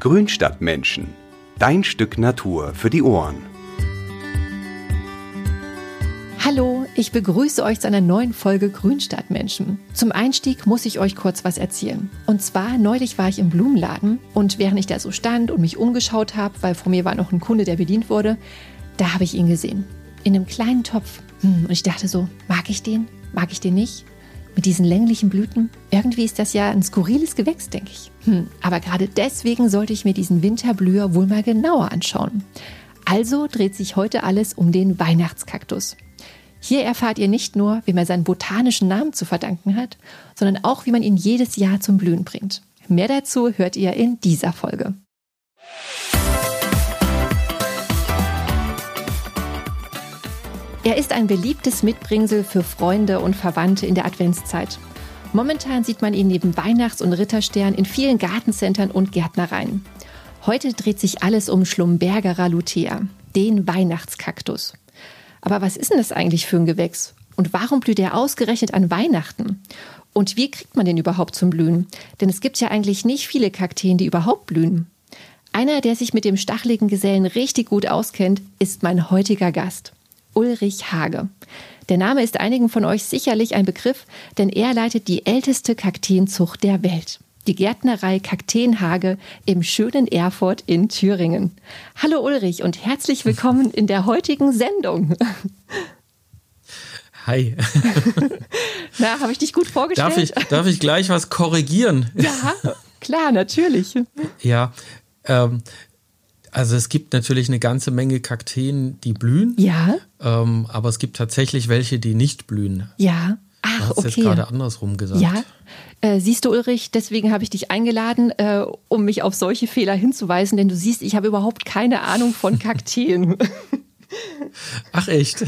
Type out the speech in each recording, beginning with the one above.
Grünstadtmenschen. Dein Stück Natur für die Ohren. Hallo, ich begrüße euch zu einer neuen Folge Grünstadtmenschen. Zum Einstieg muss ich euch kurz was erzählen. Und zwar, neulich war ich im Blumenladen und während ich da so stand und mich umgeschaut habe, weil vor mir war noch ein Kunde, der bedient wurde, da habe ich ihn gesehen. In einem kleinen Topf. Hm, und ich dachte so, mag ich den? Mag ich den nicht? Mit diesen länglichen Blüten? Irgendwie ist das ja ein skurriles Gewächs, denke ich. Hm, aber gerade deswegen sollte ich mir diesen Winterblüher wohl mal genauer anschauen. Also dreht sich heute alles um den Weihnachtskaktus. Hier erfahrt ihr nicht nur, wie man seinen botanischen Namen zu verdanken hat, sondern auch, wie man ihn jedes Jahr zum Blühen bringt. Mehr dazu hört ihr in dieser Folge. Er ist ein beliebtes Mitbringsel für Freunde und Verwandte in der Adventszeit. Momentan sieht man ihn neben Weihnachts- und Ritterstern in vielen Gartencentern und Gärtnereien. Heute dreht sich alles um Schlumbergerer lutea, den Weihnachtskaktus. Aber was ist denn das eigentlich für ein Gewächs? Und warum blüht er ausgerechnet an Weihnachten? Und wie kriegt man den überhaupt zum Blühen? Denn es gibt ja eigentlich nicht viele Kakteen, die überhaupt blühen. Einer, der sich mit dem stacheligen Gesellen richtig gut auskennt, ist mein heutiger Gast. Ulrich Hage. Der Name ist einigen von euch sicherlich ein Begriff, denn er leitet die älteste Kakteenzucht der Welt. Die Gärtnerei Kakteenhage im schönen Erfurt in Thüringen. Hallo Ulrich und herzlich willkommen in der heutigen Sendung. Hi. Na, habe ich dich gut vorgestellt? Darf ich, darf ich gleich was korrigieren? Ja, klar, natürlich. Ja, ähm, also es gibt natürlich eine ganze Menge Kakteen, die blühen. Ja. Ähm, aber es gibt tatsächlich welche, die nicht blühen. Ja. Ach, du hast okay. jetzt gerade andersrum gesagt. Ja. Äh, siehst du, Ulrich, deswegen habe ich dich eingeladen, äh, um mich auf solche Fehler hinzuweisen, denn du siehst, ich habe überhaupt keine Ahnung von Kakteen. Ach echt?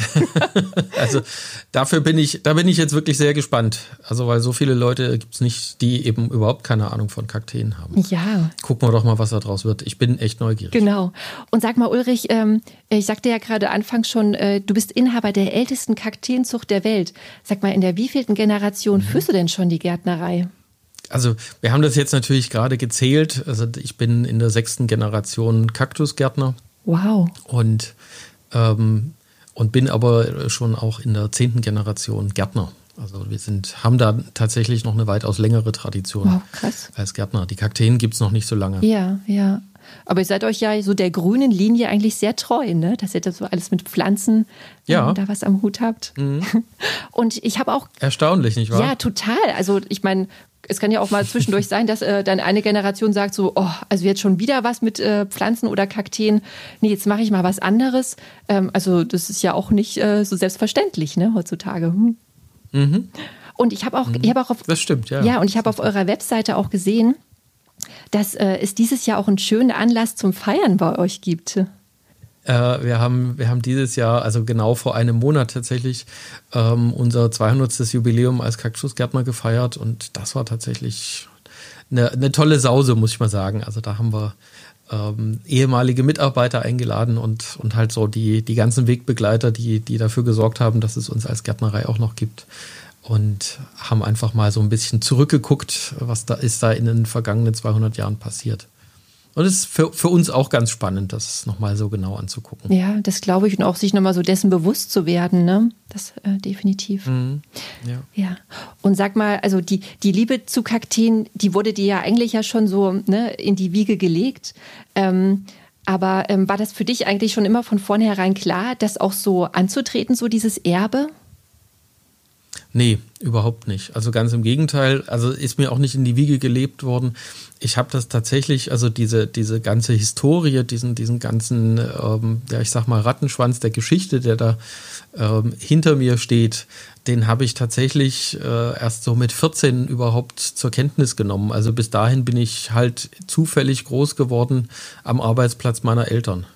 also dafür bin ich, da bin ich jetzt wirklich sehr gespannt. Also weil so viele Leute gibt es nicht, die eben überhaupt keine Ahnung von Kakteen haben. Ja. Gucken wir doch mal, was da draus wird. Ich bin echt neugierig. Genau. Und sag mal, Ulrich, ähm, ich sagte ja gerade anfangs schon, äh, du bist Inhaber der ältesten Kakteenzucht der Welt. Sag mal, in der wievielten Generation mhm. führst du denn schon die Gärtnerei? Also wir haben das jetzt natürlich gerade gezählt. Also ich bin in der sechsten Generation Kaktusgärtner. Wow. Und ähm, und bin aber schon auch in der zehnten Generation Gärtner. Also wir sind, haben da tatsächlich noch eine weitaus längere Tradition wow, krass. als Gärtner. Die Kakteen gibt es noch nicht so lange. Ja, ja. Aber ihr seid euch ja so der grünen Linie eigentlich sehr treu, ne? Dass ihr da so alles mit Pflanzen ja. ähm, da was am Hut habt. Mhm. Und ich habe auch. Erstaunlich, nicht wahr? Ja, total. Also ich meine, es kann ja auch mal zwischendurch sein, dass äh, dann eine Generation sagt so, oh, also jetzt schon wieder was mit äh, Pflanzen oder Kakteen. Nee, jetzt mache ich mal was anderes. Ähm, also das ist ja auch nicht äh, so selbstverständlich, ne, heutzutage. Hm. Mhm. Und ich habe auch, mhm. ich habe auch auf, das stimmt, ja. Ja, und ich habe auf eurer Webseite auch gesehen, dass äh, es dieses Jahr auch einen schönen Anlass zum Feiern bei euch gibt. Äh, wir, haben, wir haben dieses Jahr, also genau vor einem Monat tatsächlich, ähm, unser 200. Jubiläum als Kaktusgärtner gefeiert und das war tatsächlich eine, eine tolle Sause, muss ich mal sagen. Also da haben wir ähm, ehemalige Mitarbeiter eingeladen und, und halt so die, die ganzen Wegbegleiter, die, die dafür gesorgt haben, dass es uns als Gärtnerei auch noch gibt. Und haben einfach mal so ein bisschen zurückgeguckt, was da ist da in den vergangenen 200 Jahren passiert. Und es ist für, für uns auch ganz spannend, das nochmal so genau anzugucken. Ja, das glaube ich und auch sich nochmal so dessen bewusst zu werden, ne? Das äh, definitiv. Mhm. Ja. ja. Und sag mal, also die, die Liebe zu Kakteen, die wurde dir ja eigentlich ja schon so ne, in die Wiege gelegt. Ähm, aber ähm, war das für dich eigentlich schon immer von vornherein klar, das auch so anzutreten, so dieses Erbe? Nee, überhaupt nicht. Also ganz im Gegenteil. Also ist mir auch nicht in die Wiege gelebt worden. Ich habe das tatsächlich, also diese, diese ganze Historie, diesen, diesen ganzen, ähm, ja, ich sag mal, Rattenschwanz der Geschichte, der da ähm, hinter mir steht, den habe ich tatsächlich äh, erst so mit 14 überhaupt zur Kenntnis genommen. Also bis dahin bin ich halt zufällig groß geworden am Arbeitsplatz meiner Eltern.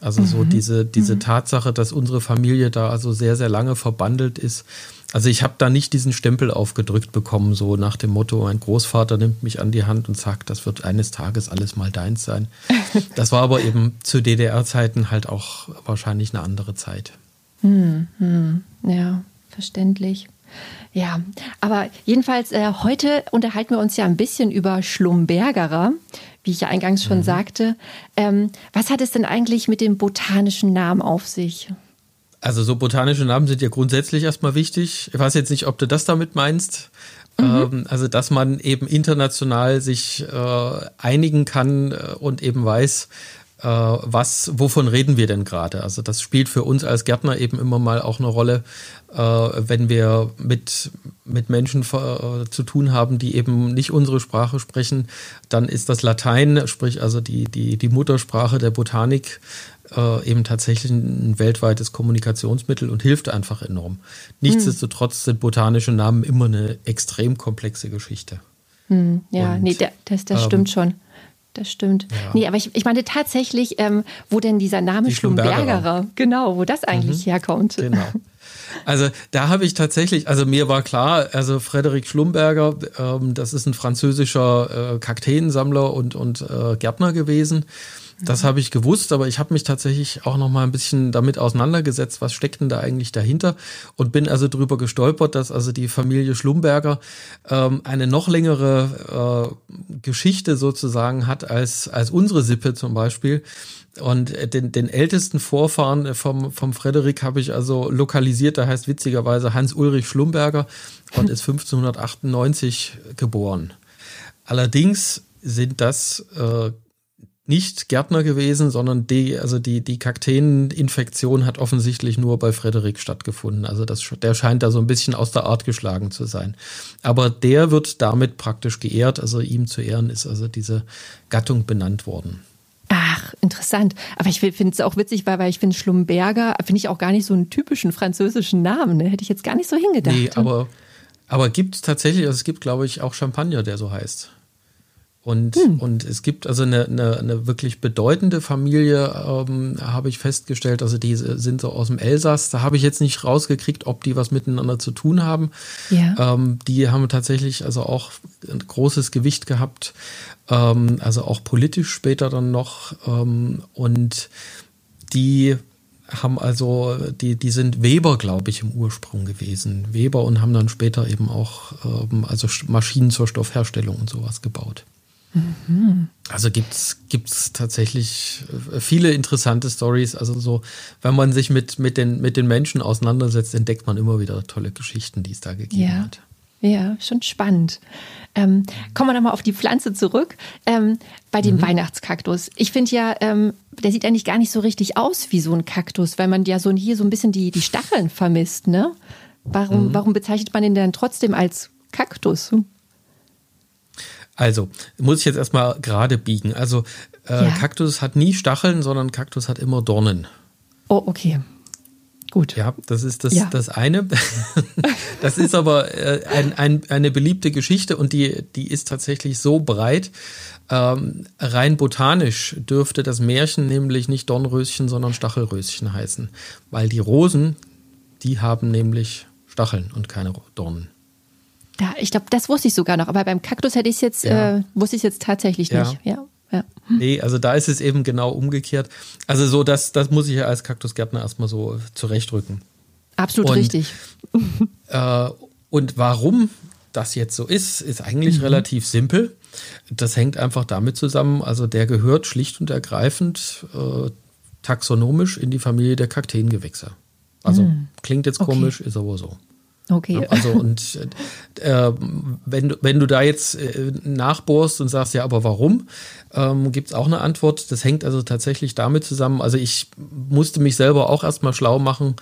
Also mhm. so diese, diese mhm. Tatsache, dass unsere Familie da also sehr, sehr lange verbandelt ist, also ich habe da nicht diesen Stempel aufgedrückt bekommen, so nach dem Motto, mein Großvater nimmt mich an die Hand und sagt, das wird eines Tages alles mal deins sein. Das war aber eben zu DDR-Zeiten halt auch wahrscheinlich eine andere Zeit. Hm, hm, ja, verständlich. Ja, aber jedenfalls äh, heute unterhalten wir uns ja ein bisschen über Schlumbergerer. wie ich ja eingangs schon mhm. sagte. Ähm, was hat es denn eigentlich mit dem botanischen Namen auf sich? Also so botanische Namen sind ja grundsätzlich erstmal wichtig. Ich weiß jetzt nicht, ob du das damit meinst. Mhm. Ähm, also dass man eben international sich äh, einigen kann äh, und eben weiß, was, wovon reden wir denn gerade? Also das spielt für uns als Gärtner eben immer mal auch eine Rolle, äh, wenn wir mit, mit Menschen äh, zu tun haben, die eben nicht unsere Sprache sprechen, dann ist das Latein, sprich also die, die, die Muttersprache der Botanik, äh, eben tatsächlich ein weltweites Kommunikationsmittel und hilft einfach enorm. Nichtsdestotrotz sind botanische Namen immer eine extrem komplexe Geschichte. Hm, ja, und, nee, das, das stimmt ähm, schon das stimmt. Ja. Nee, aber ich, ich meine tatsächlich, ähm, wo denn dieser Name Die Schlumbergerer, genau, wo das eigentlich mhm. herkommt. Genau. Also da habe ich tatsächlich, also mir war klar, also Frederik Schlumberger, ähm, das ist ein französischer äh, Kakteensammler und, und äh, Gärtner gewesen. Das habe ich gewusst, aber ich habe mich tatsächlich auch noch mal ein bisschen damit auseinandergesetzt, was steckt denn da eigentlich dahinter und bin also drüber gestolpert, dass also die Familie Schlumberger ähm, eine noch längere äh, Geschichte sozusagen hat als als unsere Sippe zum Beispiel. Und den, den ältesten Vorfahren vom, vom Frederik habe ich also lokalisiert, der heißt witzigerweise Hans-Ulrich Schlumberger und ist 1598 geboren. Allerdings sind das äh, nicht Gärtner gewesen, sondern die, also die, die Kakteeninfektion hat offensichtlich nur bei Frederik stattgefunden. Also das, der scheint da so ein bisschen aus der Art geschlagen zu sein. Aber der wird damit praktisch geehrt. Also ihm zu ehren ist also diese Gattung benannt worden. Ach, interessant. Aber ich finde es auch witzig, weil, weil ich finde Schlumberger, finde ich auch gar nicht so einen typischen französischen Namen. Ne? Hätte ich jetzt gar nicht so hingedacht. Nee, aber, aber gibt es tatsächlich, also es gibt, glaube ich, auch Champagner, der so heißt. Und, hm. und es gibt also eine, eine, eine wirklich bedeutende Familie, ähm, habe ich festgestellt. Also die sind so aus dem Elsass. Da habe ich jetzt nicht rausgekriegt, ob die was miteinander zu tun haben. Ja. Ähm, die haben tatsächlich also auch ein großes Gewicht gehabt. Ähm, also auch politisch später dann noch. Ähm, und die haben also, die, die sind Weber, glaube ich, im Ursprung gewesen. Weber und haben dann später eben auch ähm, also Maschinen zur Stoffherstellung und sowas gebaut. Mhm. Also gibt's gibt's tatsächlich äh, viele interessante Stories. Also so, wenn man sich mit mit den mit den Menschen auseinandersetzt, entdeckt man immer wieder tolle Geschichten, die es da gegeben ja. hat. Ja, schon spannend. Ähm, kommen wir nochmal auf die Pflanze zurück. Ähm, bei dem mhm. Weihnachtskaktus. Ich finde ja, ähm, der sieht eigentlich gar nicht so richtig aus wie so ein Kaktus, weil man ja so hier so ein bisschen die, die Stacheln vermisst, ne? Warum, mhm. warum bezeichnet man den denn trotzdem als Kaktus? Also, muss ich jetzt erstmal gerade biegen. Also, äh, ja. Kaktus hat nie Stacheln, sondern Kaktus hat immer Dornen. Oh, okay. Gut. Ja, das ist das, ja. das eine. das ist aber äh, ein, ein, eine beliebte Geschichte und die, die ist tatsächlich so breit. Ähm, rein botanisch dürfte das Märchen nämlich nicht Dornröschen, sondern Stachelröschen heißen. Weil die Rosen, die haben nämlich Stacheln und keine Dornen. Ja, ich glaube, das wusste ich sogar noch, aber beim Kaktus hätte ich es jetzt, ja. äh, wusste ich jetzt tatsächlich ja. nicht. Ja. Ja. Nee, also da ist es eben genau umgekehrt. Also so, das, das muss ich ja als Kaktusgärtner erstmal so zurechtrücken. Absolut und, richtig. Äh, und warum das jetzt so ist, ist eigentlich mhm. relativ simpel. Das hängt einfach damit zusammen, also der gehört schlicht und ergreifend äh, taxonomisch in die Familie der Kakteengewächse. Also mhm. klingt jetzt komisch, okay. ist aber so. Okay. Also und äh, wenn, du, wenn du da jetzt äh, nachbohrst und sagst, ja, aber warum, ähm, gibt es auch eine Antwort. Das hängt also tatsächlich damit zusammen. Also ich musste mich selber auch erstmal schlau machen.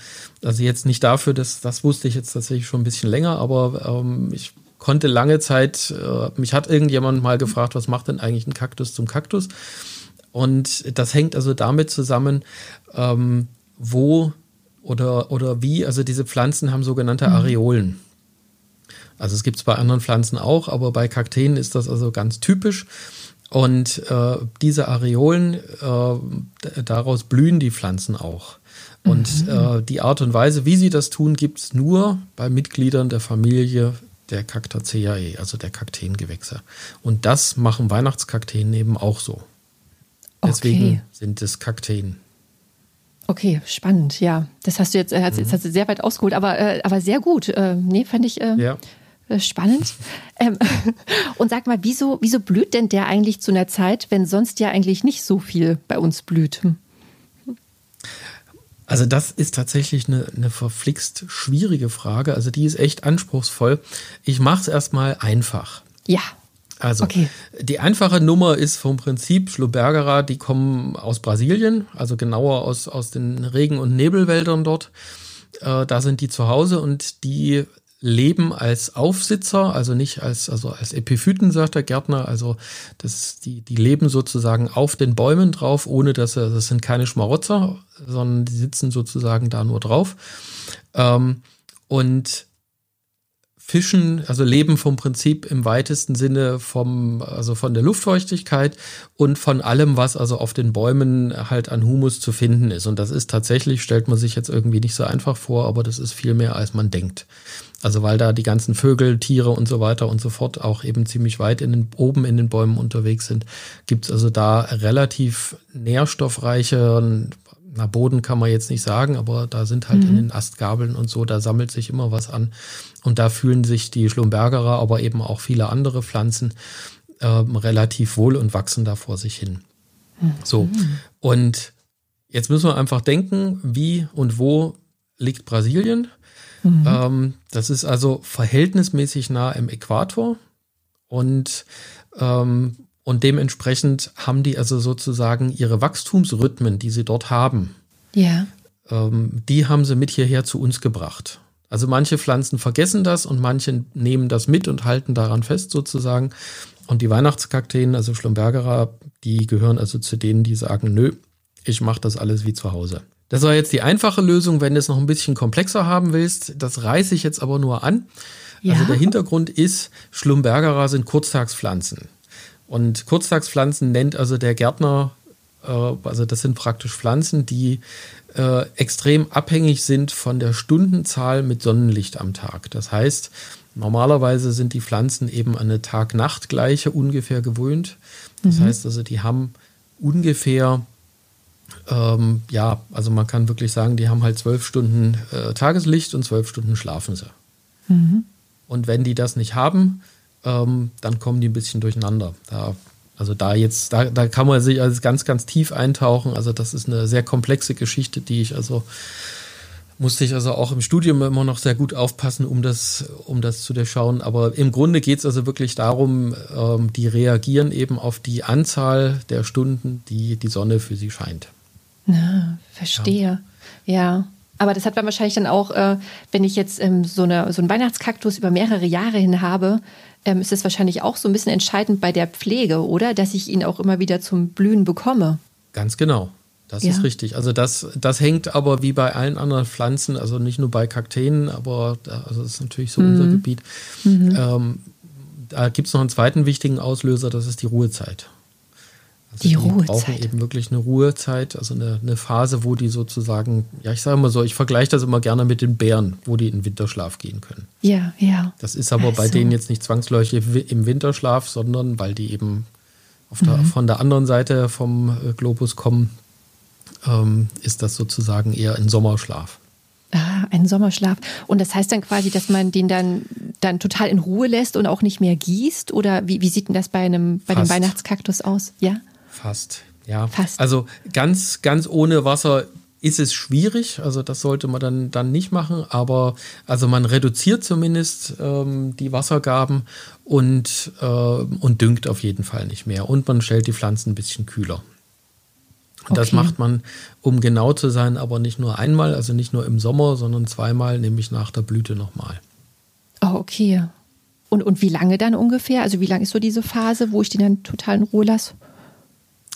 Also jetzt nicht dafür, dass das wusste ich jetzt tatsächlich schon ein bisschen länger, aber ähm, ich konnte lange Zeit, äh, mich hat irgendjemand mal gefragt, was macht denn eigentlich ein Kaktus zum Kaktus? Und das hängt also damit zusammen, ähm, wo oder, oder wie, also diese Pflanzen haben sogenannte mhm. Areolen. Also es gibt es bei anderen Pflanzen auch, aber bei Kakteen ist das also ganz typisch. Und äh, diese Areolen, äh, daraus blühen die Pflanzen auch. Und mhm. äh, die Art und Weise, wie sie das tun, gibt es nur bei Mitgliedern der Familie der Cactaceae, also der Kakteengewächse. Und das machen Weihnachtskakteen eben auch so. Deswegen okay. sind es Kakteen. Okay, spannend, ja. Das hast du jetzt, äh, jetzt mhm. hast du sehr weit ausgeholt, aber, äh, aber sehr gut. Äh, nee, fand ich, äh, ja. spannend. Ähm, und sag mal, wieso, wieso blüht denn der eigentlich zu einer Zeit, wenn sonst ja eigentlich nicht so viel bei uns blüht? Hm. Also das ist tatsächlich eine, eine verflixt schwierige Frage. Also die ist echt anspruchsvoll. Ich mache es erstmal einfach. Ja. Also okay. die einfache Nummer ist vom Prinzip Schlobergera, die kommen aus Brasilien, also genauer aus, aus den Regen- und Nebelwäldern dort. Äh, da sind die zu Hause und die leben als Aufsitzer, also nicht als, also als Epiphyten, sagt der Gärtner. Also das, die, die leben sozusagen auf den Bäumen drauf, ohne dass er, das sind keine Schmarotzer, sondern die sitzen sozusagen da nur drauf. Ähm, und Fischen, also leben vom Prinzip im weitesten Sinne vom, also von der Luftfeuchtigkeit und von allem, was also auf den Bäumen halt an Humus zu finden ist. Und das ist tatsächlich, stellt man sich jetzt irgendwie nicht so einfach vor, aber das ist viel mehr, als man denkt. Also weil da die ganzen Vögel, Tiere und so weiter und so fort auch eben ziemlich weit in den, oben in den Bäumen unterwegs sind, gibt's also da relativ nährstoffreiche, na Boden kann man jetzt nicht sagen, aber da sind halt mhm. in den Astgabeln und so, da sammelt sich immer was an. Und da fühlen sich die Schlumbergerer, aber eben auch viele andere Pflanzen äh, relativ wohl und wachsen da vor sich hin. Mhm. So. Und jetzt müssen wir einfach denken, wie und wo liegt Brasilien? Mhm. Ähm, das ist also verhältnismäßig nah im Äquator und, ähm, und dementsprechend haben die also sozusagen ihre Wachstumsrhythmen, die sie dort haben. Ja. Ähm, die haben sie mit hierher zu uns gebracht. Also manche Pflanzen vergessen das und manche nehmen das mit und halten daran fest sozusagen. Und die Weihnachtskakteen, also Schlumbergerer, die gehören also zu denen, die sagen, nö, ich mache das alles wie zu Hause. Das war jetzt die einfache Lösung, wenn du es noch ein bisschen komplexer haben willst. Das reiße ich jetzt aber nur an. Ja. Also der Hintergrund ist, Schlumbergerer sind Kurztagspflanzen. Und Kurztagspflanzen nennt also der Gärtner, äh, also das sind praktisch Pflanzen, die äh, extrem abhängig sind von der Stundenzahl mit Sonnenlicht am Tag. Das heißt, normalerweise sind die Pflanzen eben an eine Tag-Nacht-Gleiche ungefähr gewöhnt. Das mhm. heißt also, die haben ungefähr ähm, ja, also man kann wirklich sagen, die haben halt zwölf Stunden äh, Tageslicht und zwölf Stunden schlafen sie. Mhm. Und wenn die das nicht haben, ähm, dann kommen die ein bisschen durcheinander. Da, also da jetzt, da, da kann man sich also ganz, ganz tief eintauchen. Also das ist eine sehr komplexe Geschichte, die ich also musste ich also auch im Studium immer noch sehr gut aufpassen, um das, um das zu durchschauen. Aber im Grunde geht es also wirklich darum, ähm, die reagieren eben auf die Anzahl der Stunden, die die Sonne für sie scheint. Na, verstehe. Ja. ja. Aber das hat man wahrscheinlich dann auch, äh, wenn ich jetzt ähm, so, eine, so einen Weihnachtskaktus über mehrere Jahre hin habe, ähm, ist es wahrscheinlich auch so ein bisschen entscheidend bei der Pflege, oder? Dass ich ihn auch immer wieder zum Blühen bekomme. Ganz genau. Das ja. ist richtig. Also das, das hängt aber wie bei allen anderen Pflanzen, also nicht nur bei Kakteen, aber also das ist natürlich so mhm. unser Gebiet. Mhm. Ähm, da gibt es noch einen zweiten wichtigen Auslöser, das ist die Ruhezeit. Also die, die Ruhezeit. brauchen eben wirklich eine Ruhezeit, also eine, eine Phase, wo die sozusagen, ja, ich sage mal so, ich vergleiche das immer gerne mit den Bären, wo die in Winterschlaf gehen können. Ja, ja. Das ist aber also. bei denen jetzt nicht zwangsläufig im Winterschlaf, sondern weil die eben der, mhm. von der anderen Seite vom äh, Globus kommen, ähm, ist das sozusagen eher ein Sommerschlaf. Ah, ein Sommerschlaf. Und das heißt dann quasi, dass man den dann, dann total in Ruhe lässt und auch nicht mehr gießt? Oder wie, wie sieht denn das bei einem bei dem Weihnachtskaktus aus? Ja? Fast, ja. Fast. Also ganz, ganz ohne Wasser ist es schwierig, also das sollte man dann, dann nicht machen, aber also man reduziert zumindest ähm, die Wassergaben und, äh, und düngt auf jeden Fall nicht mehr. Und man stellt die Pflanzen ein bisschen kühler. Okay. Das macht man, um genau zu sein, aber nicht nur einmal, also nicht nur im Sommer, sondern zweimal, nämlich nach der Blüte nochmal. Oh, okay. Und, und wie lange dann ungefähr? Also wie lange ist so diese Phase, wo ich den dann total in Ruhe lasse?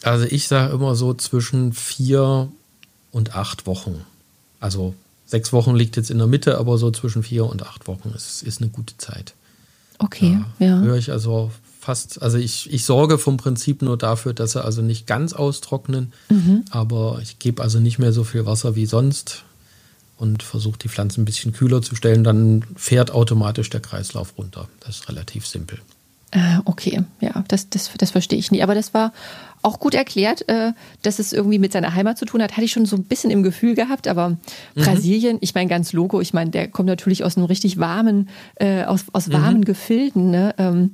Also ich sage immer so zwischen vier und acht Wochen. Also sechs Wochen liegt jetzt in der Mitte, aber so zwischen vier und acht Wochen ist, ist eine gute Zeit. Okay, da ja. Höre ich also fast, also ich, ich sorge vom Prinzip nur dafür, dass sie also nicht ganz austrocknen, mhm. aber ich gebe also nicht mehr so viel Wasser wie sonst und versuche die Pflanzen ein bisschen kühler zu stellen, dann fährt automatisch der Kreislauf runter. Das ist relativ simpel. Äh, okay, ja, das, das, das verstehe ich nie. Aber das war auch gut erklärt, äh, dass es irgendwie mit seiner Heimat zu tun hat. Hatte ich schon so ein bisschen im Gefühl gehabt, aber mhm. Brasilien, ich meine ganz Logo, ich meine, der kommt natürlich aus einem richtig warmen, äh, aus, aus warmen mhm. Gefilden. Ne? Ähm,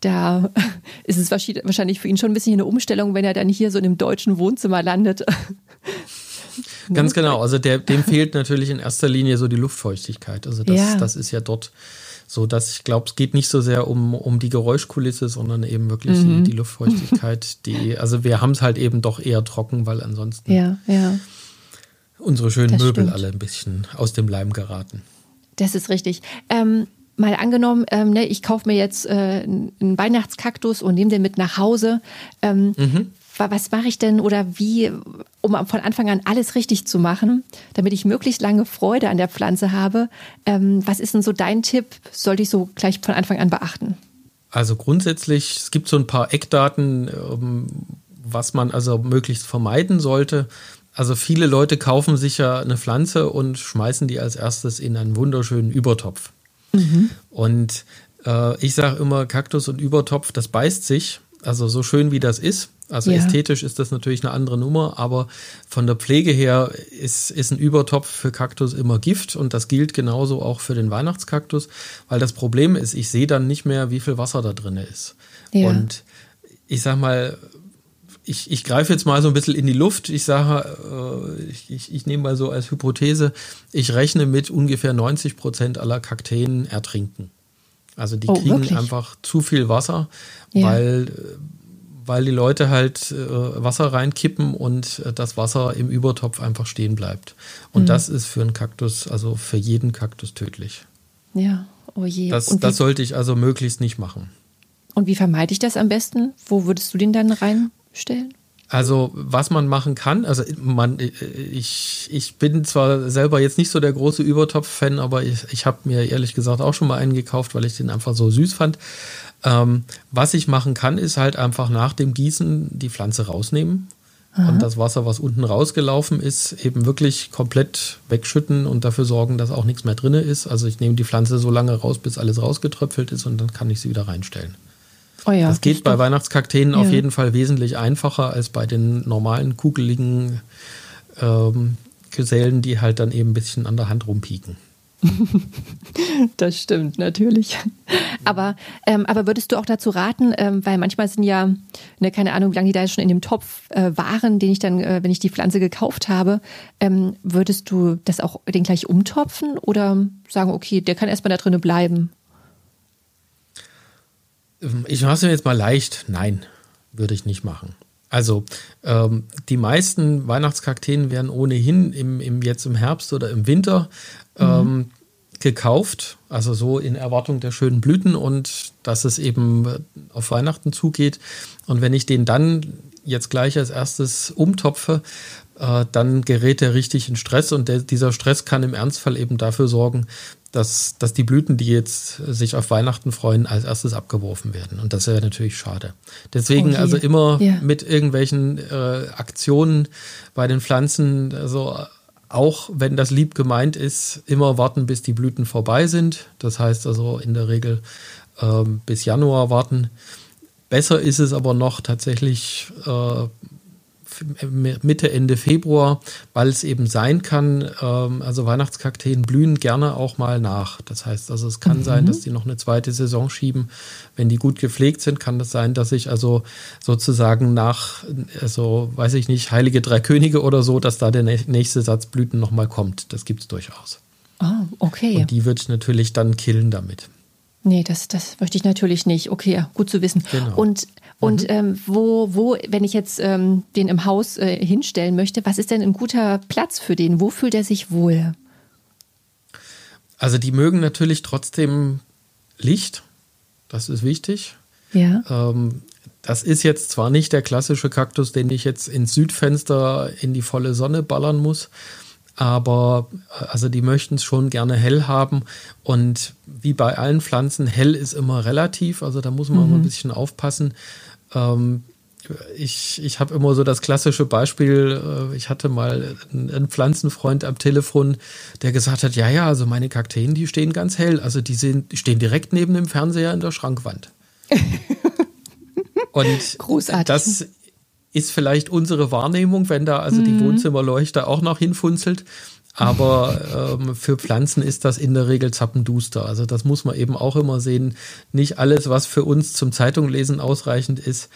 da ist es wahrscheinlich für ihn schon ein bisschen eine Umstellung, wenn er dann hier so in einem deutschen Wohnzimmer landet. Ganz genau. Also der, dem fehlt natürlich in erster Linie so die Luftfeuchtigkeit. Also das, ja. das ist ja dort so, dass ich glaube, es geht nicht so sehr um, um die Geräuschkulisse, sondern eben wirklich mhm. die, die, Luftfeuchtigkeit. Die, also wir haben es halt eben doch eher trocken, weil ansonsten ja, ja. unsere schönen das Möbel stimmt. alle ein bisschen aus dem Leim geraten. Das ist richtig. Ähm, mal angenommen, ähm, ne, ich kaufe mir jetzt äh, einen Weihnachtskaktus und nehme den mit nach Hause. Ähm, mhm was mache ich denn oder wie, um von Anfang an alles richtig zu machen, damit ich möglichst lange Freude an der Pflanze habe? Ähm, was ist denn so dein Tipp? Sollte ich so gleich von Anfang an beachten? Also grundsätzlich, es gibt so ein paar Eckdaten, ähm, was man also möglichst vermeiden sollte. Also viele Leute kaufen sich ja eine Pflanze und schmeißen die als erstes in einen wunderschönen Übertopf. Mhm. Und äh, ich sage immer, Kaktus und Übertopf, das beißt sich. Also so schön wie das ist, also ja. ästhetisch ist das natürlich eine andere Nummer, aber von der Pflege her ist, ist ein Übertopf für Kaktus immer Gift und das gilt genauso auch für den Weihnachtskaktus, weil das Problem ist, ich sehe dann nicht mehr, wie viel Wasser da drin ist. Ja. Und ich sag mal, ich, ich greife jetzt mal so ein bisschen in die Luft. Ich sage, äh, ich, ich, ich nehme mal so als Hypothese, ich rechne mit ungefähr 90 Prozent aller Kakteen ertrinken. Also die oh, kriegen wirklich? einfach zu viel Wasser, ja. weil weil die Leute halt äh, Wasser reinkippen und äh, das Wasser im Übertopf einfach stehen bleibt. Und mhm. das ist für einen Kaktus, also für jeden Kaktus tödlich. Ja, oh je. Das, das sollte ich also möglichst nicht machen. Und wie vermeide ich das am besten? Wo würdest du den dann reinstellen? Also, was man machen kann, also man, ich, ich bin zwar selber jetzt nicht so der große Übertopf-Fan, aber ich, ich habe mir ehrlich gesagt auch schon mal einen gekauft, weil ich den einfach so süß fand. Ähm, was ich machen kann, ist halt einfach nach dem Gießen die Pflanze rausnehmen Aha. und das Wasser, was unten rausgelaufen ist, eben wirklich komplett wegschütten und dafür sorgen, dass auch nichts mehr drin ist. Also ich nehme die Pflanze so lange raus, bis alles rausgetröpfelt ist und dann kann ich sie wieder reinstellen. Oh ja, das geht bei Weihnachtskakteen ja. auf jeden Fall wesentlich einfacher als bei den normalen kugeligen ähm, Gesellen, die halt dann eben ein bisschen an der Hand rumpieken. das stimmt, natürlich. Aber, ähm, aber würdest du auch dazu raten, ähm, weil manchmal sind ja, ne, keine Ahnung, wie lange die da schon in dem Topf äh, waren, den ich dann, äh, wenn ich die Pflanze gekauft habe, ähm, würdest du das auch den gleich umtopfen oder sagen, okay, der kann erstmal da drinnen bleiben? Ich mache es mir jetzt mal leicht. Nein, würde ich nicht machen. Also ähm, die meisten Weihnachtskakteen werden ohnehin im, im, jetzt im Herbst oder im Winter ähm, gekauft, also so in Erwartung der schönen Blüten und dass es eben auf Weihnachten zugeht. Und wenn ich den dann jetzt gleich als erstes umtopfe, äh, dann gerät er richtig in Stress und der, dieser Stress kann im Ernstfall eben dafür sorgen, dass, dass die Blüten, die jetzt sich auf Weihnachten freuen, als erstes abgeworfen werden. Und das wäre natürlich schade. Deswegen okay. also immer ja. mit irgendwelchen äh, Aktionen bei den Pflanzen, also auch wenn das lieb gemeint ist, immer warten, bis die Blüten vorbei sind. Das heißt also in der Regel ähm, bis Januar warten. Besser ist es aber noch tatsächlich äh, Mitte, Ende Februar, weil es eben sein kann, ähm, also Weihnachtskakteen blühen gerne auch mal nach. Das heißt also, es kann mhm. sein, dass die noch eine zweite Saison schieben. Wenn die gut gepflegt sind, kann das sein, dass ich also sozusagen nach, also weiß ich nicht, Heilige Drei Könige oder so, dass da der nächste Satz Blüten nochmal kommt. Das gibt es durchaus. Ah, okay. Und die würde ich natürlich dann killen damit. Nee, das, das möchte ich natürlich nicht. Okay, gut zu wissen. Genau. Und und mhm. ähm, wo, wo, wenn ich jetzt ähm, den im Haus äh, hinstellen möchte, was ist denn ein guter Platz für den? Wo fühlt er sich wohl? Also die mögen natürlich trotzdem Licht. Das ist wichtig. Ja. Ähm, das ist jetzt zwar nicht der klassische Kaktus, den ich jetzt ins Südfenster in die volle Sonne ballern muss, aber also die möchten es schon gerne hell haben und wie bei allen Pflanzen, hell ist immer relativ, also da muss man mhm. immer ein bisschen aufpassen. Ähm, ich, ich habe immer so das klassische Beispiel, äh, ich hatte mal einen Pflanzenfreund am Telefon, der gesagt hat, ja, ja, also meine Kakteen, die stehen ganz hell, also die, sind, die stehen direkt neben dem Fernseher in der Schrankwand. Und Großartig. das ist vielleicht unsere Wahrnehmung, wenn da also mhm. die Wohnzimmerleuchte auch noch hinfunzelt. Aber ähm, für Pflanzen ist das in der Regel zappenduster. Also das muss man eben auch immer sehen. Nicht alles, was für uns zum Zeitunglesen ausreichend ist,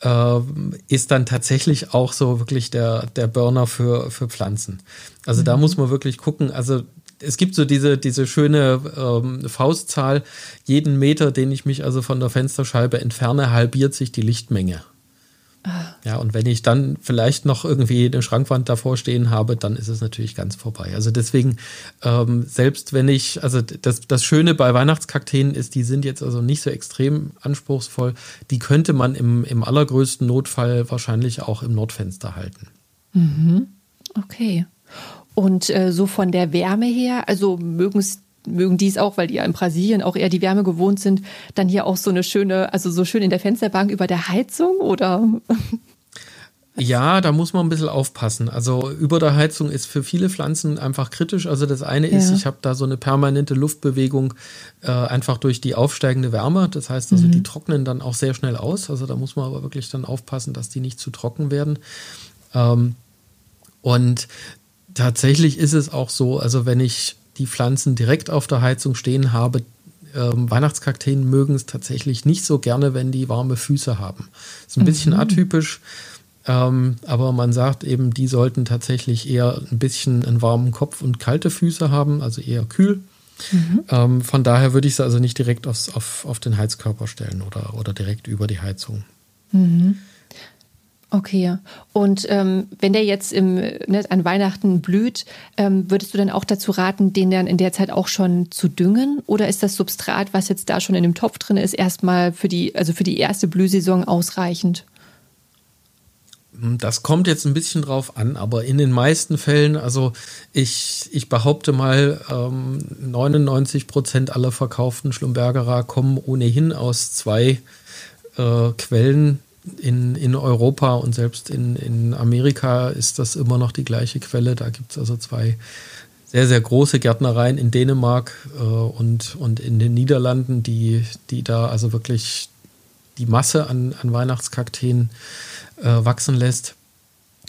äh, ist dann tatsächlich auch so wirklich der, der Burner für, für Pflanzen. Also mhm. da muss man wirklich gucken. Also es gibt so diese, diese schöne ähm, Faustzahl, jeden Meter, den ich mich also von der Fensterscheibe entferne, halbiert sich die Lichtmenge. Ja, und wenn ich dann vielleicht noch irgendwie eine Schrankwand davor stehen habe, dann ist es natürlich ganz vorbei. Also deswegen, ähm, selbst wenn ich, also das, das Schöne bei Weihnachtskakteen ist, die sind jetzt also nicht so extrem anspruchsvoll. Die könnte man im, im allergrößten Notfall wahrscheinlich auch im Nordfenster halten. Mhm. Okay. Und äh, so von der Wärme her, also mögen es mögen die es auch, weil die ja in Brasilien auch eher die Wärme gewohnt sind, dann hier auch so eine schöne, also so schön in der Fensterbank über der Heizung oder? Ja, da muss man ein bisschen aufpassen. Also über der Heizung ist für viele Pflanzen einfach kritisch. Also das eine ist, ja. ich habe da so eine permanente Luftbewegung äh, einfach durch die aufsteigende Wärme. Das heißt also, mhm. die trocknen dann auch sehr schnell aus. Also da muss man aber wirklich dann aufpassen, dass die nicht zu trocken werden. Ähm, und tatsächlich ist es auch so, also wenn ich die Pflanzen direkt auf der Heizung stehen habe, ähm, Weihnachtskakteen mögen es tatsächlich nicht so gerne, wenn die warme Füße haben. Ist ein bisschen mhm. atypisch, ähm, aber man sagt eben, die sollten tatsächlich eher ein bisschen einen warmen Kopf und kalte Füße haben, also eher kühl. Mhm. Ähm, von daher würde ich sie also nicht direkt aufs, auf, auf den Heizkörper stellen oder, oder direkt über die Heizung. Mhm. Okay. Und ähm, wenn der jetzt im, ne, an Weihnachten blüht, ähm, würdest du dann auch dazu raten, den dann in der Zeit auch schon zu düngen? Oder ist das Substrat, was jetzt da schon in dem Topf drin ist, erstmal für die, also für die erste Blühsaison ausreichend? Hm, das kommt jetzt ein bisschen drauf an, aber in den meisten Fällen, also ich, ich behaupte mal, ähm, 99 Prozent aller verkauften Schlumbergerer kommen ohnehin aus zwei äh, Quellen in, in Europa und selbst in, in Amerika ist das immer noch die gleiche Quelle. Da gibt es also zwei sehr, sehr große Gärtnereien in Dänemark äh, und, und in den Niederlanden, die, die da also wirklich die Masse an, an Weihnachtskakteen äh, wachsen lässt.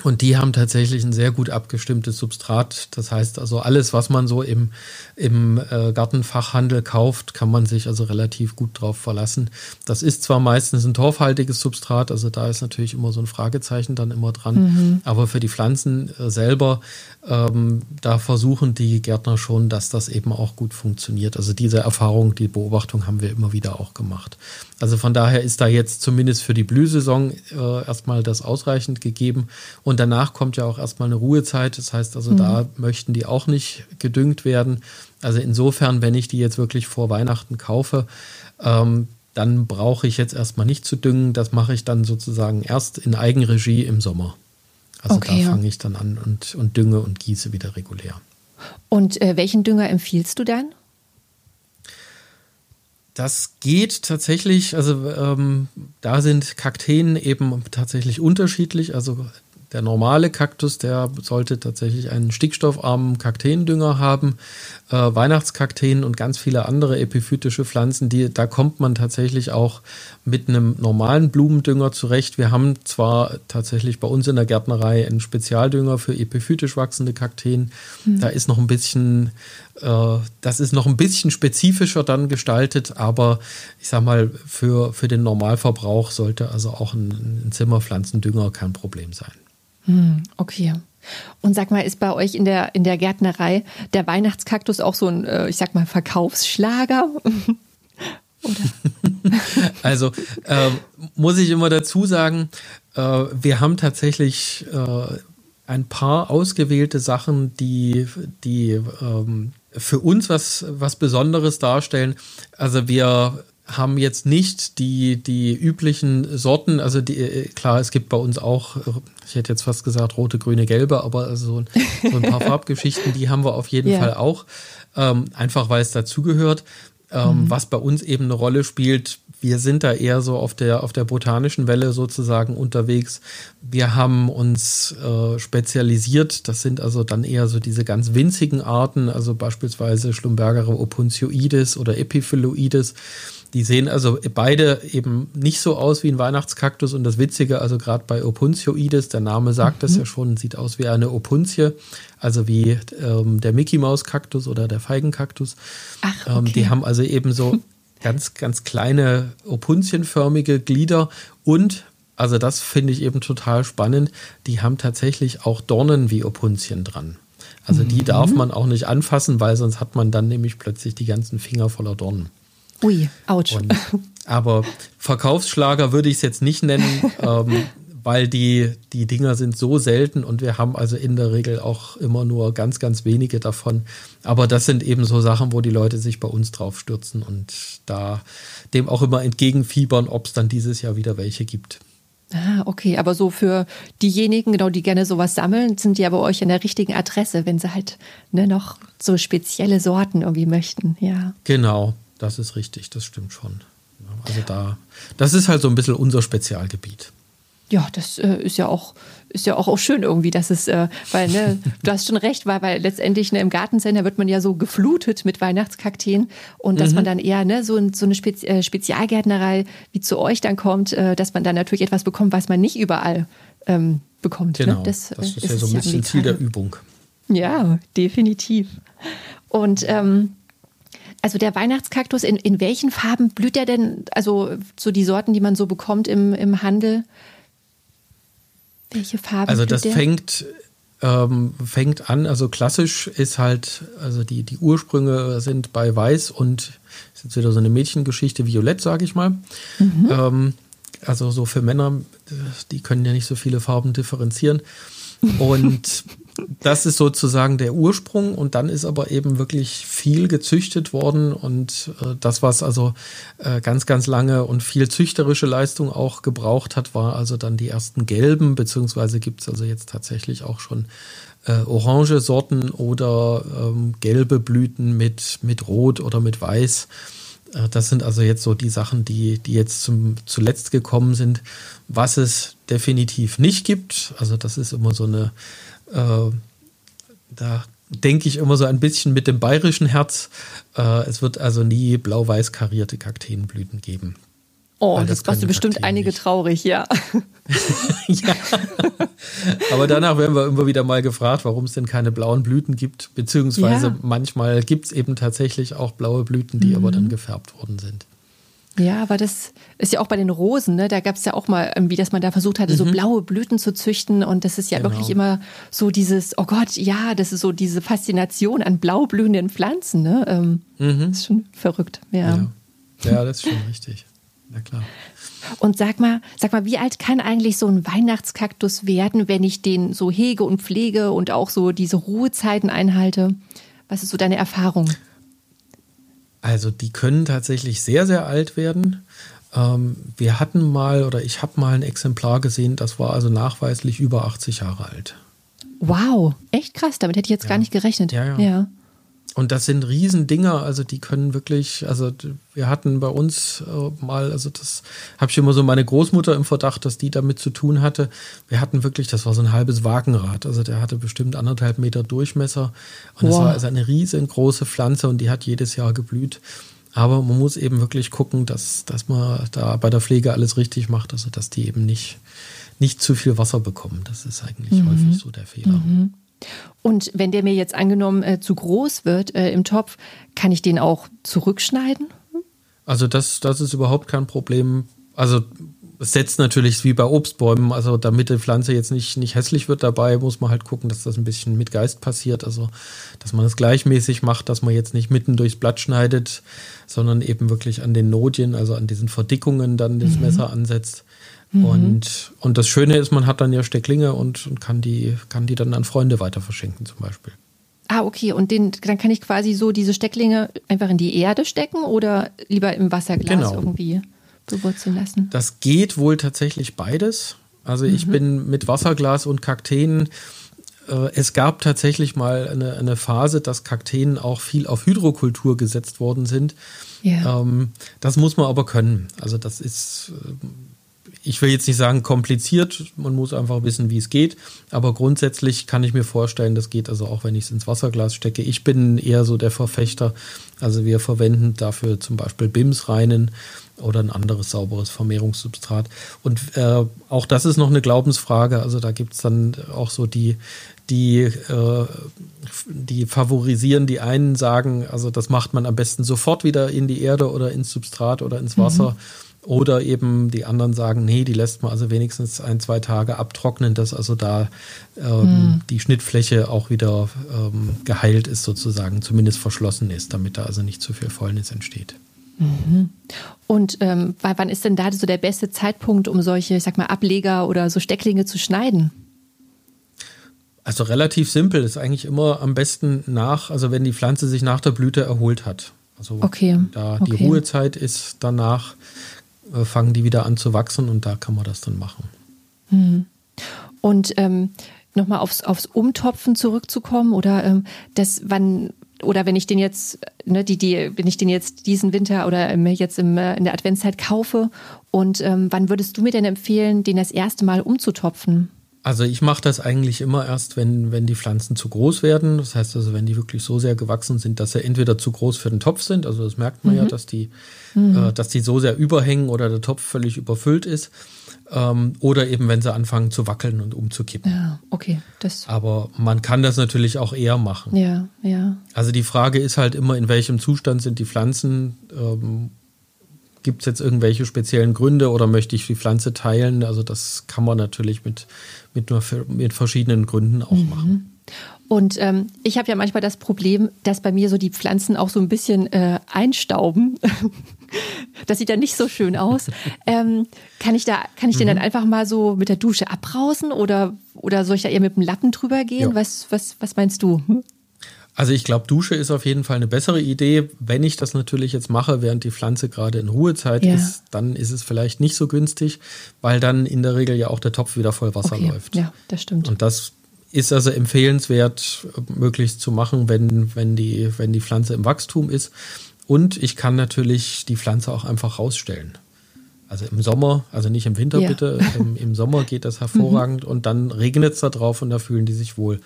Und die haben tatsächlich ein sehr gut abgestimmtes Substrat. Das heißt also, alles, was man so im, im äh, Gartenfachhandel kauft, kann man sich also relativ gut drauf verlassen. Das ist zwar meistens ein torfhaltiges Substrat, also da ist natürlich immer so ein Fragezeichen dann immer dran. Mhm. Aber für die Pflanzen äh, selber, ähm, da versuchen die Gärtner schon, dass das eben auch gut funktioniert. Also diese Erfahrung, die Beobachtung haben wir immer wieder auch gemacht. Also von daher ist da jetzt zumindest für die Blühsaison äh, erstmal das ausreichend gegeben. Und danach kommt ja auch erstmal eine Ruhezeit. Das heißt also, mhm. da möchten die auch nicht gedüngt werden. Also insofern, wenn ich die jetzt wirklich vor Weihnachten kaufe, ähm, dann brauche ich jetzt erstmal nicht zu düngen. Das mache ich dann sozusagen erst in Eigenregie im Sommer. Also okay, da fange ich dann an und, und dünge und gieße wieder regulär. Und äh, welchen Dünger empfiehlst du dann? Das geht tatsächlich, also ähm, da sind Kakteen eben tatsächlich unterschiedlich. Also der normale Kaktus, der sollte tatsächlich einen stickstoffarmen Kakteendünger haben. Äh, Weihnachtskakteen und ganz viele andere epiphytische Pflanzen, die, da kommt man tatsächlich auch mit einem normalen Blumendünger zurecht. Wir haben zwar tatsächlich bei uns in der Gärtnerei einen Spezialdünger für epiphytisch wachsende Kakteen. Mhm. Da ist noch ein bisschen, äh, das ist noch ein bisschen spezifischer dann gestaltet, aber ich sag mal, für, für den Normalverbrauch sollte also auch ein, ein Zimmerpflanzendünger kein Problem sein. Hm, okay. Und sag mal, ist bei euch in der, in der Gärtnerei der Weihnachtskaktus auch so ein, äh, ich sag mal, Verkaufsschlager? also äh, muss ich immer dazu sagen, äh, wir haben tatsächlich äh, ein paar ausgewählte Sachen, die, die ähm, für uns was, was Besonderes darstellen. Also wir haben jetzt nicht die, die üblichen Sorten, also die, äh, klar, es gibt bei uns auch, ich hätte jetzt fast gesagt rote, grüne, gelbe, aber also so, so ein paar Farbgeschichten, die haben wir auf jeden ja. Fall auch, ähm, einfach weil es dazugehört. Ähm, mhm. Was bei uns eben eine Rolle spielt, wir sind da eher so auf der, auf der botanischen Welle sozusagen unterwegs. Wir haben uns äh, spezialisiert. Das sind also dann eher so diese ganz winzigen Arten, also beispielsweise Schlumbergere opuncioides oder Epiphyloides Die sehen also beide eben nicht so aus wie ein Weihnachtskaktus und das Witzige, also gerade bei Opuncioides, der Name sagt mhm. das ja schon, sieht aus wie eine Opuntie, also wie ähm, der Mickey Maus Kaktus oder der Feigenkaktus. Ach, okay. ähm, die haben also eben so ganz, ganz kleine opuntienförmige Glieder und also das finde ich eben total spannend. Die haben tatsächlich auch Dornen wie Opuntien dran. Also die mhm. darf man auch nicht anfassen, weil sonst hat man dann nämlich plötzlich die ganzen Finger voller Dornen. Ui, ouch. Und, aber Verkaufsschlager würde ich es jetzt nicht nennen, ähm, weil die, die Dinger sind so selten und wir haben also in der Regel auch immer nur ganz, ganz wenige davon. Aber das sind eben so Sachen, wo die Leute sich bei uns drauf stürzen und da dem auch immer entgegenfiebern, ob es dann dieses Jahr wieder welche gibt. Ah, okay, aber so für diejenigen, genau, die gerne sowas sammeln, sind die ja bei euch an der richtigen Adresse, wenn sie halt ne, noch so spezielle Sorten irgendwie möchten, ja. Genau, das ist richtig, das stimmt schon. Also da, das ist halt so ein bisschen unser Spezialgebiet. Ja, das äh, ist ja auch ist ja auch, auch schön irgendwie, dass es, äh, weil, ne, du hast schon recht, weil, weil letztendlich ne, im Gartencenter wird man ja so geflutet mit Weihnachtskakteen und dass mhm. man dann eher ne, so, so eine Spezi äh, Spezialgärtnerei wie zu euch dann kommt, äh, dass man dann natürlich etwas bekommt, was man nicht überall ähm, bekommt. Ne? Genau, ne? das, das, ist, ist ja so ein bisschen ja Ziel der Übung. Ja, definitiv. Und ähm, also der Weihnachtskaktus, in, in welchen Farben blüht der denn? Also so die Sorten, die man so bekommt im, im Handel. Welche Farben? Also das fängt ähm, fängt an, also klassisch ist halt, also die, die Ursprünge sind bei Weiß und ist jetzt wieder so eine Mädchengeschichte, Violett, sage ich mal. Mhm. Ähm, also so für Männer, die können ja nicht so viele Farben differenzieren. Und das ist sozusagen der Ursprung und dann ist aber eben wirklich viel gezüchtet worden und äh, das, was also äh, ganz, ganz lange und viel züchterische Leistung auch gebraucht hat, war also dann die ersten gelben, beziehungsweise gibt es also jetzt tatsächlich auch schon äh, orange Sorten oder ähm, gelbe Blüten mit, mit Rot oder mit Weiß. Äh, das sind also jetzt so die Sachen, die, die jetzt zum, zuletzt gekommen sind. Was es definitiv nicht gibt, also das ist immer so eine äh, da denke ich immer so ein bisschen mit dem bayerischen Herz. Äh, es wird also nie blau-weiß karierte Kakteenblüten geben. Oh, das, das kostet bestimmt Kakteen einige nicht. traurig, ja. ja. Aber danach werden wir immer wieder mal gefragt, warum es denn keine blauen Blüten gibt. Beziehungsweise ja. manchmal gibt es eben tatsächlich auch blaue Blüten, die mhm. aber dann gefärbt worden sind. Ja, aber das ist ja auch bei den Rosen, ne? Da gab es ja auch mal irgendwie, dass man da versucht hatte, mhm. so blaue Blüten zu züchten. Und das ist ja genau. wirklich immer so dieses, oh Gott, ja, das ist so diese Faszination an blau blühenden Pflanzen, ne? Ähm, mhm. Das ist schon verrückt, ja. ja. Ja, das ist schon richtig. Na klar. Und sag mal, sag mal, wie alt kann eigentlich so ein Weihnachtskaktus werden, wenn ich den so hege und pflege und auch so diese Ruhezeiten einhalte? Was ist so deine Erfahrung? Also die können tatsächlich sehr, sehr alt werden. Ähm, wir hatten mal oder ich habe mal ein Exemplar gesehen, das war also nachweislich über 80 Jahre alt. Wow, echt krass, damit hätte ich jetzt ja. gar nicht gerechnet. Ja, ja. ja. Und das sind Riesendinger, also die können wirklich, also wir hatten bei uns äh, mal, also das habe ich immer so meine Großmutter im Verdacht, dass die damit zu tun hatte. Wir hatten wirklich, das war so ein halbes Wagenrad, also der hatte bestimmt anderthalb Meter Durchmesser und es wow. war also eine riesengroße Pflanze und die hat jedes Jahr geblüht. Aber man muss eben wirklich gucken, dass, dass man da bei der Pflege alles richtig macht, also dass die eben nicht, nicht zu viel Wasser bekommen. Das ist eigentlich mhm. häufig so der Fehler. Mhm. Und wenn der mir jetzt angenommen äh, zu groß wird äh, im Topf, kann ich den auch zurückschneiden? Also das, das ist überhaupt kein Problem. Also es setzt natürlich wie bei Obstbäumen, also damit die Pflanze jetzt nicht, nicht hässlich wird dabei, muss man halt gucken, dass das ein bisschen mit Geist passiert. Also dass man das gleichmäßig macht, dass man jetzt nicht mitten durchs Blatt schneidet, sondern eben wirklich an den Nodien, also an diesen Verdickungen dann das mhm. Messer ansetzt. Mhm. Und, und das Schöne ist, man hat dann ja Stecklinge und, und kann, die, kann die dann an Freunde weiter verschenken zum Beispiel. Ah, okay. Und den, dann kann ich quasi so diese Stecklinge einfach in die Erde stecken oder lieber im Wasserglas genau. irgendwie bewurzeln lassen? Das geht wohl tatsächlich beides. Also ich mhm. bin mit Wasserglas und Kakteen. Äh, es gab tatsächlich mal eine, eine Phase, dass Kakteen auch viel auf Hydrokultur gesetzt worden sind. Ja. Ähm, das muss man aber können. Also das ist äh, ich will jetzt nicht sagen kompliziert, man muss einfach wissen, wie es geht, aber grundsätzlich kann ich mir vorstellen, das geht also auch, wenn ich es ins Wasserglas stecke. Ich bin eher so der Verfechter, also wir verwenden dafür zum Beispiel BIMs reinen oder ein anderes sauberes Vermehrungssubstrat. Und äh, auch das ist noch eine Glaubensfrage, also da gibt es dann auch so die, die, äh, die favorisieren, die einen sagen, also das macht man am besten sofort wieder in die Erde oder ins Substrat oder ins Wasser. Mhm. Oder eben die anderen sagen, nee, die lässt man also wenigstens ein, zwei Tage abtrocknen, dass also da ähm, mhm. die Schnittfläche auch wieder ähm, geheilt ist sozusagen, zumindest verschlossen ist, damit da also nicht zu viel Fäulnis entsteht. Mhm. Und ähm, wann ist denn da so der beste Zeitpunkt, um solche, ich sag mal, Ableger oder so Stecklinge zu schneiden? Also relativ simpel, ist eigentlich immer am besten nach, also wenn die Pflanze sich nach der Blüte erholt hat. Also okay. da die okay. Ruhezeit ist danach, fangen die wieder an zu wachsen und da kann man das dann machen. Mhm. Und ähm, nochmal aufs, aufs Umtopfen zurückzukommen oder ähm, das, wann, oder wenn ich den jetzt, ne, die, die, wenn ich den jetzt diesen Winter oder jetzt im, äh, in der Adventszeit kaufe und ähm, wann würdest du mir denn empfehlen, den das erste Mal umzutopfen? Also ich mache das eigentlich immer erst, wenn, wenn die Pflanzen zu groß werden. Das heißt also, wenn die wirklich so sehr gewachsen sind, dass sie entweder zu groß für den Topf sind, also das merkt man mhm. ja, dass die, mhm. äh, dass die so sehr überhängen oder der Topf völlig überfüllt ist. Ähm, oder eben, wenn sie anfangen zu wackeln und umzukippen. Ja, okay. Das Aber man kann das natürlich auch eher machen. Ja, ja. Also die Frage ist halt immer, in welchem Zustand sind die Pflanzen? Ähm, Gibt es jetzt irgendwelche speziellen Gründe oder möchte ich die Pflanze teilen? Also das kann man natürlich mit, mit, mit verschiedenen Gründen auch mhm. machen. Und ähm, ich habe ja manchmal das Problem, dass bei mir so die Pflanzen auch so ein bisschen äh, einstauben. das sieht dann nicht so schön aus. Ähm, kann ich da, kann ich mhm. den dann einfach mal so mit der Dusche abrausen oder, oder soll ich da eher mit dem Lappen drüber gehen? Ja. Was, was, was meinst du? Hm? Also ich glaube, Dusche ist auf jeden Fall eine bessere Idee. Wenn ich das natürlich jetzt mache, während die Pflanze gerade in Ruhezeit ja. ist, dann ist es vielleicht nicht so günstig, weil dann in der Regel ja auch der Topf wieder voll Wasser okay. läuft. Ja, das stimmt. Und das ist also empfehlenswert, möglichst zu machen, wenn, wenn, die, wenn die Pflanze im Wachstum ist. Und ich kann natürlich die Pflanze auch einfach rausstellen. Also im Sommer, also nicht im Winter ja. bitte, im, im, Sommer geht das hervorragend und dann regnet es da drauf und da fühlen die sich wohl.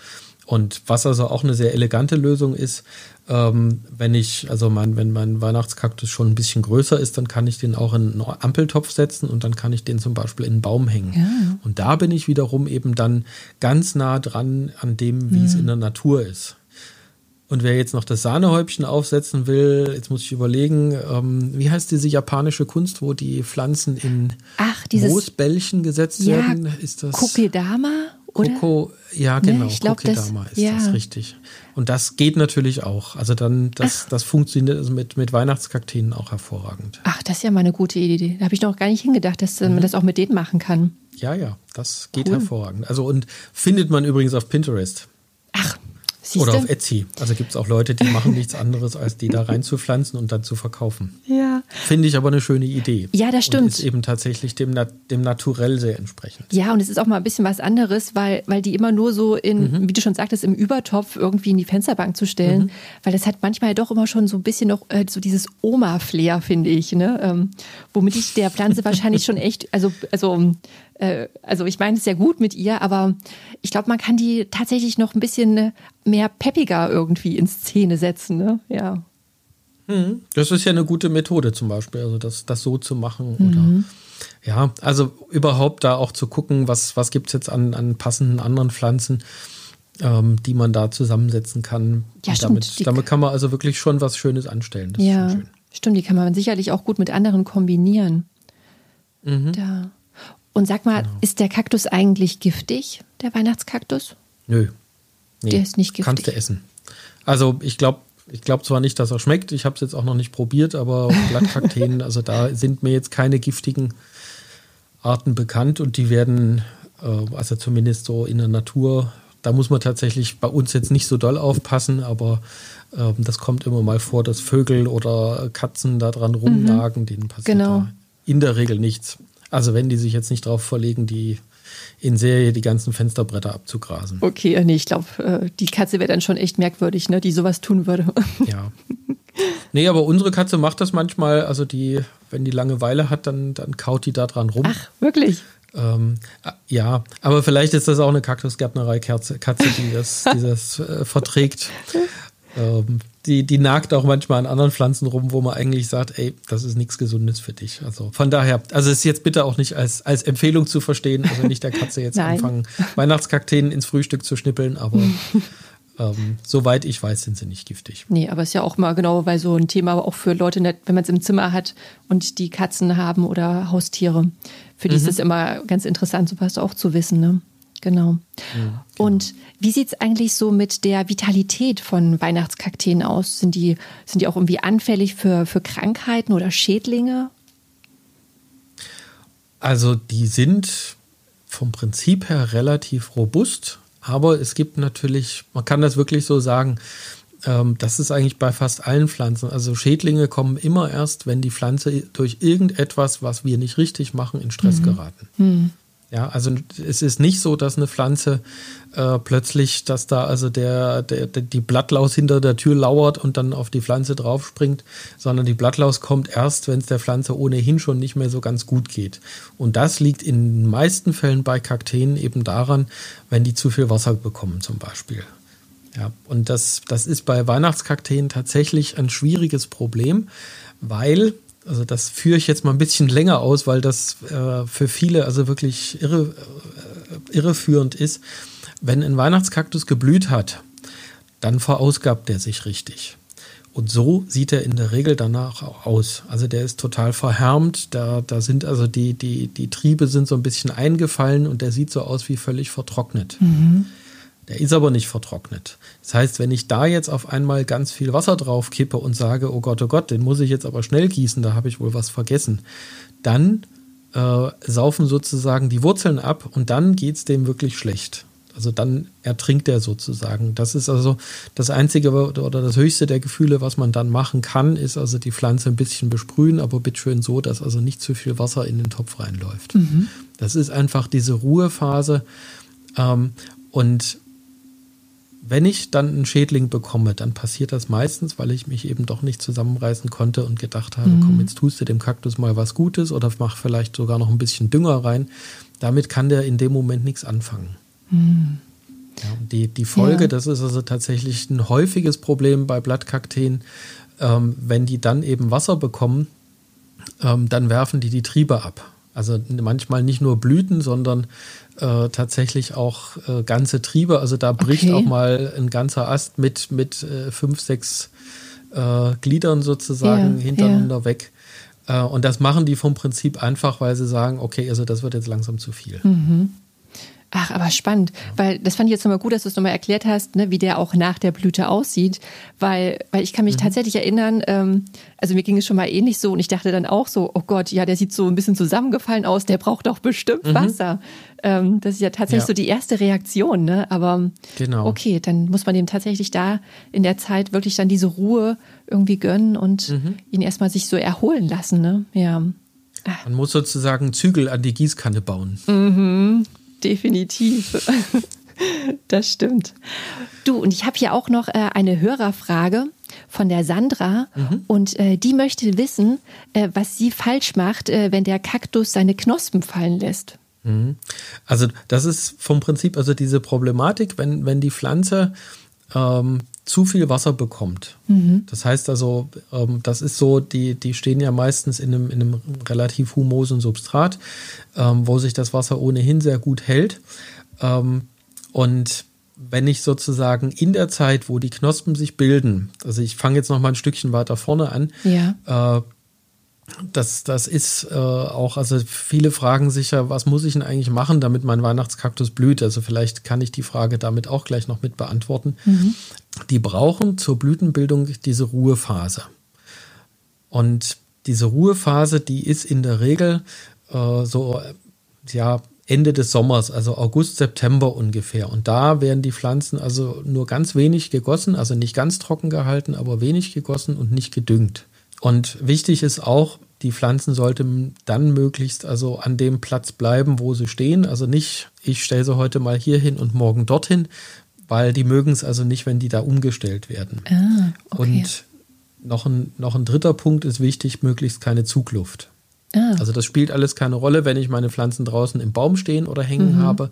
Und was also auch eine sehr elegante Lösung ist, ähm, wenn ich, also mein, wenn mein Weihnachtskaktus schon ein bisschen größer ist, dann kann ich den auch in einen Ampeltopf setzen und dann kann ich den zum Beispiel in einen Baum hängen. Ja. Und da bin ich wiederum eben dann ganz nah dran an dem, wie mhm. es in der Natur ist. Und wer jetzt noch das Sahnehäubchen aufsetzen will, jetzt muss ich überlegen, ähm, wie heißt diese japanische Kunst, wo die Pflanzen in Ach, dieses, Moosbällchen gesetzt ja, werden? Ist das Kokedama? Coco, ja genau, ne, glaub, Kokedama das, ist ja. das richtig. Und das geht natürlich auch. Also dann, das, das funktioniert also mit, mit Weihnachtskakteen auch hervorragend. Ach, das ist ja mal eine gute Idee. Da habe ich noch gar nicht hingedacht, dass mhm. man das auch mit denen machen kann. Ja, ja, das geht cool. hervorragend. Also und findet man übrigens auf Pinterest. Ach, Siehste? Oder auf Etsy. Also gibt es auch Leute, die machen nichts anderes, als die da reinzupflanzen und dann zu verkaufen. Ja. Finde ich aber eine schöne Idee. Ja, das stimmt. Und ist eben tatsächlich dem, dem Naturell sehr entsprechend. Ja, und es ist auch mal ein bisschen was anderes, weil, weil die immer nur so in, mhm. wie du schon sagtest, im Übertopf irgendwie in die Fensterbank zu stellen. Mhm. Weil das hat manchmal doch immer schon so ein bisschen noch äh, so dieses Oma-Flair, finde ich. Ne? Ähm, womit ich der Pflanze wahrscheinlich schon echt, also, also äh, also ich meine es ja gut mit ihr, aber ich glaube, man kann die tatsächlich noch ein bisschen mehr peppiger irgendwie in Szene setzen. Ne? Ja. Mhm. Das ist ja eine gute Methode zum Beispiel, also das, das so zu machen. Mhm. Oder ja, also überhaupt da auch zu gucken, was, was gibt es jetzt an, an passenden anderen Pflanzen, ähm, die man da zusammensetzen kann. Ja, damit, damit kann man also wirklich schon was Schönes anstellen. Das ja, stimmt, die kann man sicherlich auch gut mit anderen kombinieren. Mhm. Da. Und sag mal, genau. ist der Kaktus eigentlich giftig, der Weihnachtskaktus? Nö. Nee, der ist nicht giftig. Kannst du essen. Also ich glaube ich glaube zwar nicht, dass er schmeckt, ich habe es jetzt auch noch nicht probiert, aber Blattkakteen, also da sind mir jetzt keine giftigen Arten bekannt und die werden, äh, also zumindest so in der Natur, da muss man tatsächlich bei uns jetzt nicht so doll aufpassen, aber äh, das kommt immer mal vor, dass Vögel oder Katzen da dran rumnagen, mhm. denen passiert genau. in der Regel nichts. Also wenn die sich jetzt nicht darauf verlegen, die in Serie die ganzen Fensterbretter abzugrasen. Okay, nee, ich glaube, äh, die Katze wäre dann schon echt merkwürdig, ne, die sowas tun würde. Ja. Nee, aber unsere Katze macht das manchmal, also die, wenn die Langeweile hat, dann, dann kaut die da dran rum. Ach, wirklich? Ähm, ja, aber vielleicht ist das auch eine Kaktusgärtnerei-Katze, Katze, die das, die das äh, verträgt. Ähm, die, die nagt auch manchmal an anderen Pflanzen rum, wo man eigentlich sagt, ey, das ist nichts Gesundes für dich. Also von daher, also ist jetzt bitte auch nicht als, als Empfehlung zu verstehen, also nicht der Katze jetzt anfangen, Weihnachtskakteen ins Frühstück zu schnippeln, aber ähm, soweit ich weiß, sind sie nicht giftig. Nee, aber ist ja auch mal genau, weil so ein Thema auch für Leute, wenn man es im Zimmer hat und die Katzen haben oder Haustiere. Für die mhm. ist es immer ganz interessant, sowas auch zu wissen. Ne? Genau. Ja, genau. Und wie sieht es eigentlich so mit der Vitalität von Weihnachtskakteen aus? Sind die, sind die auch irgendwie anfällig für, für Krankheiten oder Schädlinge? Also die sind vom Prinzip her relativ robust, aber es gibt natürlich, man kann das wirklich so sagen, ähm, das ist eigentlich bei fast allen Pflanzen. Also Schädlinge kommen immer erst, wenn die Pflanze durch irgendetwas, was wir nicht richtig machen, in Stress mhm. geraten. Mhm. Ja, also es ist nicht so, dass eine Pflanze äh, plötzlich, dass da also der, der, der, die Blattlaus hinter der Tür lauert und dann auf die Pflanze draufspringt, sondern die Blattlaus kommt erst, wenn es der Pflanze ohnehin schon nicht mehr so ganz gut geht. Und das liegt in den meisten Fällen bei Kakteen eben daran, wenn die zu viel Wasser bekommen zum Beispiel. Ja, und das, das ist bei Weihnachtskakteen tatsächlich ein schwieriges Problem, weil also das führe ich jetzt mal ein bisschen länger aus, weil das äh, für viele also wirklich irre, äh, irreführend ist. Wenn ein Weihnachtskaktus geblüht hat, dann verausgabt er sich richtig. Und so sieht er in der Regel danach auch aus. Also der ist total verhärmt, da, da sind also die, die, die Triebe sind so ein bisschen eingefallen und der sieht so aus wie völlig vertrocknet. Mhm. Der ist aber nicht vertrocknet. Das heißt, wenn ich da jetzt auf einmal ganz viel Wasser drauf kippe und sage, oh Gott, oh Gott, den muss ich jetzt aber schnell gießen, da habe ich wohl was vergessen, dann äh, saufen sozusagen die Wurzeln ab und dann geht es dem wirklich schlecht. Also dann ertrinkt er sozusagen. Das ist also das Einzige oder das Höchste der Gefühle, was man dann machen kann, ist also die Pflanze ein bisschen besprühen, aber bitteschön so, dass also nicht zu viel Wasser in den Topf reinläuft. Mhm. Das ist einfach diese Ruhephase. Ähm, und wenn ich dann einen Schädling bekomme, dann passiert das meistens, weil ich mich eben doch nicht zusammenreißen konnte und gedacht habe, mhm. komm, jetzt tust du dem Kaktus mal was Gutes oder mach vielleicht sogar noch ein bisschen Dünger rein. Damit kann der in dem Moment nichts anfangen. Mhm. Ja, die, die Folge, ja. das ist also tatsächlich ein häufiges Problem bei Blattkakteen, ähm, wenn die dann eben Wasser bekommen, ähm, dann werfen die die Triebe ab. Also manchmal nicht nur Blüten, sondern äh, tatsächlich auch äh, ganze Triebe. Also da bricht okay. auch mal ein ganzer Ast mit, mit äh, fünf, sechs äh, Gliedern sozusagen ja, hintereinander ja. weg. Äh, und das machen die vom Prinzip einfach, weil sie sagen, okay, also das wird jetzt langsam zu viel. Mhm. Ach, aber spannend, weil das fand ich jetzt nochmal gut, dass du es nochmal erklärt hast, ne, wie der auch nach der Blüte aussieht, weil, weil ich kann mich mhm. tatsächlich erinnern, ähm, also mir ging es schon mal ähnlich so und ich dachte dann auch so, oh Gott, ja, der sieht so ein bisschen zusammengefallen aus, der braucht doch bestimmt mhm. Wasser. Ähm, das ist ja tatsächlich ja. so die erste Reaktion, ne? Aber genau. okay, dann muss man dem tatsächlich da in der Zeit wirklich dann diese Ruhe irgendwie gönnen und mhm. ihn erstmal sich so erholen lassen, ne? Ja. Man muss sozusagen Zügel an die Gießkanne bauen. Mhm definitiv. Das stimmt. Du, und ich habe hier auch noch äh, eine Hörerfrage von der Sandra mhm. und äh, die möchte wissen, äh, was sie falsch macht, äh, wenn der Kaktus seine Knospen fallen lässt. Mhm. Also das ist vom Prinzip also diese Problematik, wenn, wenn die Pflanze ähm, zu viel Wasser bekommt. Mhm. Das heißt also, ähm, das ist so, die, die stehen ja meistens in einem, in einem relativ humosen Substrat, ähm, wo sich das Wasser ohnehin sehr gut hält. Ähm, und wenn ich sozusagen in der Zeit, wo die Knospen sich bilden, also ich fange jetzt noch mal ein Stückchen weiter vorne an, ja. äh, das, das ist äh, auch, also viele fragen sich ja, was muss ich denn eigentlich machen, damit mein Weihnachtskaktus blüht? Also vielleicht kann ich die Frage damit auch gleich noch mit beantworten. Mhm. Die brauchen zur Blütenbildung diese Ruhephase. Und diese Ruhephase, die ist in der Regel äh, so, ja, Ende des Sommers, also August, September ungefähr. Und da werden die Pflanzen also nur ganz wenig gegossen, also nicht ganz trocken gehalten, aber wenig gegossen und nicht gedüngt. Und wichtig ist auch, die Pflanzen sollten dann möglichst also an dem Platz bleiben, wo sie stehen. Also nicht, ich stelle sie heute mal hier hin und morgen dorthin, weil die mögen es also nicht, wenn die da umgestellt werden. Ah, okay. Und noch ein, noch ein dritter Punkt ist wichtig, möglichst keine Zugluft. Ah. Also das spielt alles keine Rolle, wenn ich meine Pflanzen draußen im Baum stehen oder hängen habe,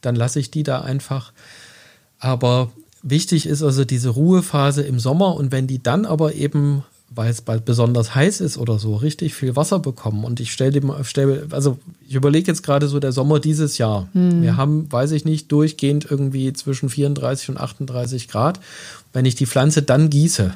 dann lasse ich die da einfach. Aber wichtig ist also diese Ruhephase im Sommer und wenn die dann aber eben, weil es bald besonders heiß ist oder so, richtig viel Wasser bekommen und ich stelle dem, stell, also ich überlege jetzt gerade so der Sommer dieses Jahr. Wir haben, weiß ich nicht, durchgehend irgendwie zwischen 34 und 38 Grad. Wenn ich die Pflanze dann gieße,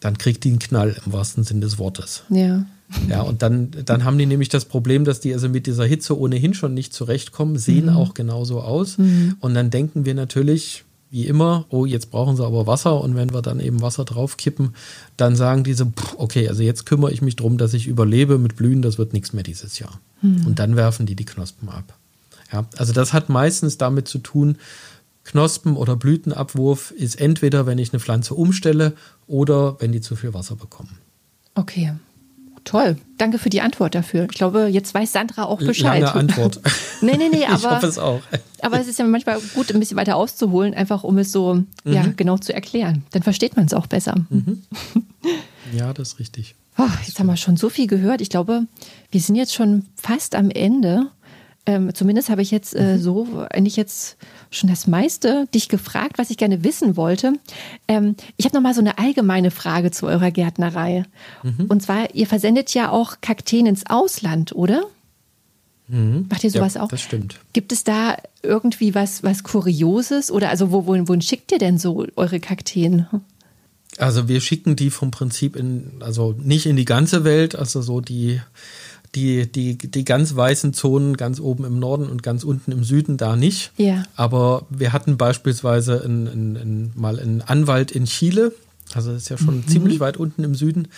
dann kriegt die einen Knall im wahrsten Sinn des Wortes. Ja. Ja, und dann, dann haben die nämlich das Problem, dass die also mit dieser Hitze ohnehin schon nicht zurechtkommen, sehen auch genauso aus. Und dann denken wir natürlich, wie immer, oh, jetzt brauchen sie aber Wasser. Und wenn wir dann eben Wasser draufkippen, dann sagen diese, pff, okay, also jetzt kümmere ich mich drum, dass ich überlebe mit Blühen, das wird nichts mehr dieses Jahr. Und dann werfen die die Knospen ab. Ja, also das hat meistens damit zu tun, Knospen- oder Blütenabwurf ist entweder, wenn ich eine Pflanze umstelle oder wenn die zu viel Wasser bekommen. Okay. Toll. Danke für die Antwort dafür. Ich glaube, jetzt weiß Sandra auch Bescheid. Lange Antwort. nee, nee, nee, ich aber, hoffe es auch. aber es ist ja manchmal gut, ein bisschen weiter auszuholen, einfach um es so ja, Mhm. genau zu erklären. Dann versteht man es auch besser. Ja, das ist richtig. Oh, jetzt haben wir schon so viel gehört. Ich glaube, wir sind jetzt schon fast am Ende. Ähm, zumindest habe ich jetzt Mhm. äh, so eigentlich jetzt schon das meiste dich gefragt, was ich gerne wissen wollte. Ähm, ich habe noch mal so eine allgemeine Frage zu eurer Gärtnerei. Mhm. Und zwar, ihr versendet ja auch Kakteen ins Ausland, oder? Macht ihr sowas Mhm. ja, auch? Das stimmt. Gibt es da irgendwie was, was Kurioses? Oder also wo, wohin, wohin schickt ihr denn so eure Kakteen? Also wir schicken die vom Prinzip in, also nicht in die ganze Welt, also so die, die, die, die ganz weißen Zonen ganz oben im Norden und ganz unten im Süden da nicht. Ja. Aber wir hatten beispielsweise in, in, in, mal einen Anwalt in Chile, also das ist ja schon ziemlich weit unten im Süden.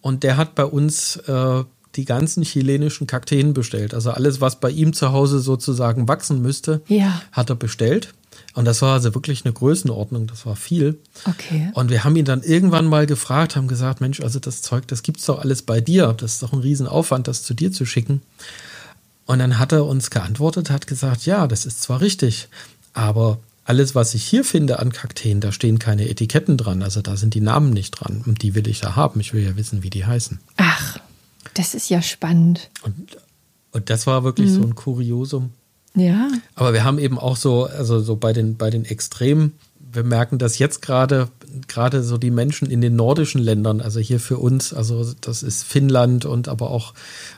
Und der hat bei uns äh, die ganzen chilenischen Kakteen bestellt. Also alles, was bei ihm zu Hause sozusagen wachsen müsste, Ja. hat er bestellt. Und das war also wirklich eine Größenordnung, das war viel. Okay. Und wir haben ihn dann irgendwann mal gefragt, haben gesagt, Mensch, also das Zeug, das gibt's doch alles bei dir. Das ist doch ein Riesenaufwand, das zu dir zu schicken. Und dann hat er uns geantwortet, hat gesagt, ja, das ist zwar richtig, aber alles, was ich hier finde an Kakteen, da stehen keine Etiketten dran. Also da sind die Namen nicht dran. Und die will ich ja haben. Ich will ja wissen, wie die heißen. Ach, das ist ja spannend. Und, und das war wirklich so ein Kuriosum. Ja. Aber wir haben eben auch so, also so bei den, bei den Extremen, wir merken, dass jetzt gerade, gerade so die Menschen in den nordischen Ländern, also hier für uns, also das ist Finnland und aber auch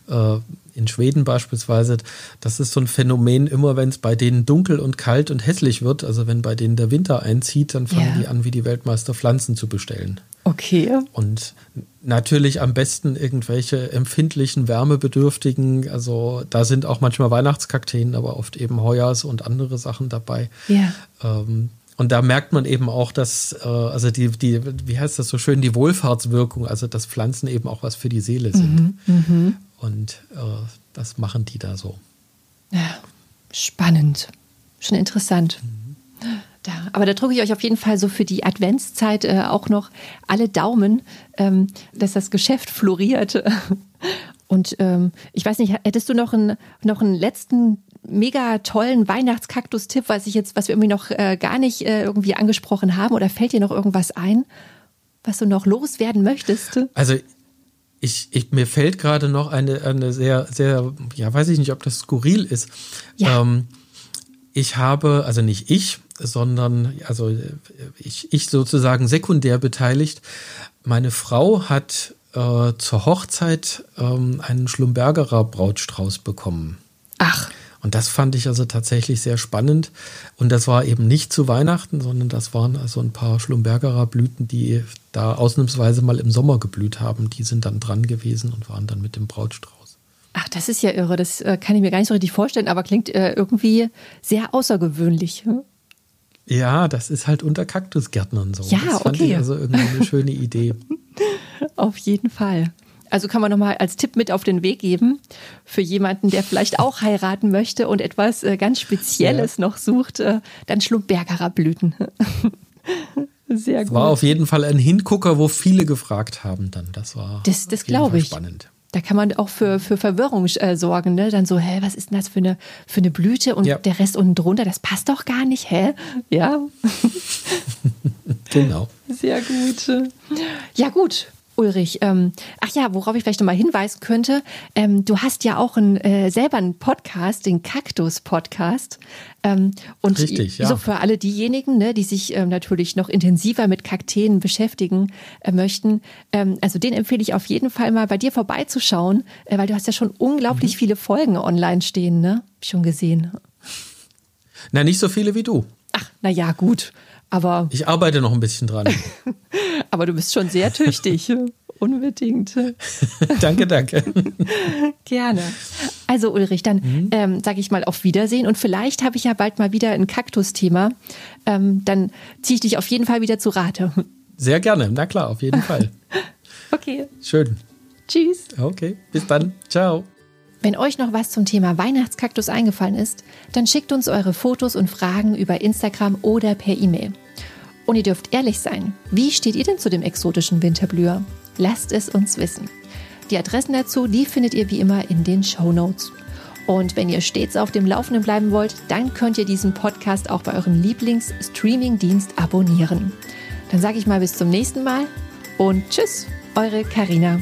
äh, in Schweden beispielsweise, das ist so ein Phänomen, immer wenn es bei denen dunkel und kalt und hässlich wird, also wenn bei denen der Winter einzieht, dann fangen Ja. die an, wie die Weltmeister Pflanzen zu bestellen. Okay. Und natürlich am besten irgendwelche empfindlichen, wärmebedürftigen, also da sind auch manchmal Weihnachtskakteen, aber oft eben Heuers und andere Sachen dabei. Ja. Ähm, und da merkt man eben auch, dass, äh, also die, die, wie heißt das so schön, die Wohlfahrtswirkung, also dass Pflanzen eben auch was für die Seele sind. Und äh, das machen die da so. Ja, spannend. Schon interessant. Da, aber da drücke ich euch auf jeden Fall so für die Adventszeit äh, auch noch alle Daumen, ähm, dass das Geschäft floriert. Und ähm, ich weiß nicht, hättest du noch einen, noch einen letzten mega tollen Weihnachtskaktus-Tipp, was ich jetzt, was wir irgendwie noch äh, gar nicht äh, irgendwie angesprochen haben? Oder fällt dir noch irgendwas ein, was du noch loswerden möchtest? Also ich, ich, mir fällt gerade noch eine, eine sehr, sehr, ja, weiß ich nicht, ob das skurril ist. Ja. Ähm, ich habe, also nicht ich, sondern also ich, ich sozusagen sekundär beteiligt. Meine Frau hat äh, zur Hochzeit ähm, einen Schlumbergerer Brautstrauß bekommen. Ach, Und das fand ich also tatsächlich sehr spannend. Und das war eben nicht zu Weihnachten, sondern das waren also ein paar Schlumbergerer Blüten, die da ausnahmsweise mal im Sommer geblüht haben. Die sind dann dran gewesen und waren dann mit dem Brautstrauß. Ach, das ist ja irre. Das äh, kann ich mir gar nicht so richtig vorstellen, aber klingt äh, irgendwie sehr außergewöhnlich. hm? Ja, das ist halt unter Kaktusgärtnern so. Ja, das fand okay. ich also irgendwie eine schöne Idee. Auf jeden Fall. Also kann man nochmal als Tipp mit auf den Weg geben für jemanden, der vielleicht auch heiraten möchte und etwas äh, ganz Spezielles noch sucht, äh, dann Schlumbergerer Blüten. Sehr gut. War auf jeden Fall ein Hingucker, wo viele gefragt haben dann. Das war Das- das glaube ich. spannend. Da kann man auch für, für Verwirrung äh, sorgen, ne? Dann so, hä, was ist denn das für eine, für eine Blüte und Ja. der Rest unten drunter, das passt doch gar nicht, hä? Ja. Genau. Sehr gut. Ja, gut. Ulrich, ähm, ach ja, worauf ich vielleicht nochmal hinweisen könnte, ähm, du hast ja auch ein, äh, selber einen Podcast, den Kaktus-Podcast. Ähm, und Richtig, ja. so für alle diejenigen, ne, die sich ähm, natürlich noch intensiver mit Kakteen beschäftigen äh, möchten, ähm, also den empfehle ich auf jeden Fall mal bei dir vorbeizuschauen, äh, weil du hast ja schon unglaublich mhm. viele Folgen online stehen, ne? Schon gesehen. Na, nicht so viele wie du. Ach, na ja, gut. Aber ich arbeite noch ein bisschen dran. aber du bist schon sehr tüchtig. Unbedingt. danke, danke. Gerne. Also Ulrich, dann mhm. ähm, sage ich mal auf Wiedersehen und vielleicht habe ich ja bald mal wieder ein Kaktus-Thema. Ähm, dann ziehe ich dich auf jeden Fall wieder zu Rate. Sehr gerne, na klar, auf jeden Fall. okay. Schön. Tschüss. Okay, bis dann. Ciao. Wenn euch noch was zum Thema Weihnachtskaktus eingefallen ist, dann schickt uns eure Fotos und Fragen über Instagram oder per E-Mail. Und ihr dürft ehrlich sein, wie steht ihr denn zu dem exotischen Winterblüher? Lasst es uns wissen. Die Adressen dazu, die findet ihr wie immer in den Show Notes. Und wenn ihr stets auf dem Laufenden bleiben wollt, dann könnt ihr diesen Podcast auch bei eurem Lieblings-Streaming-Dienst abonnieren. Dann sage ich mal bis zum nächsten Mal und tschüss, eure Karina.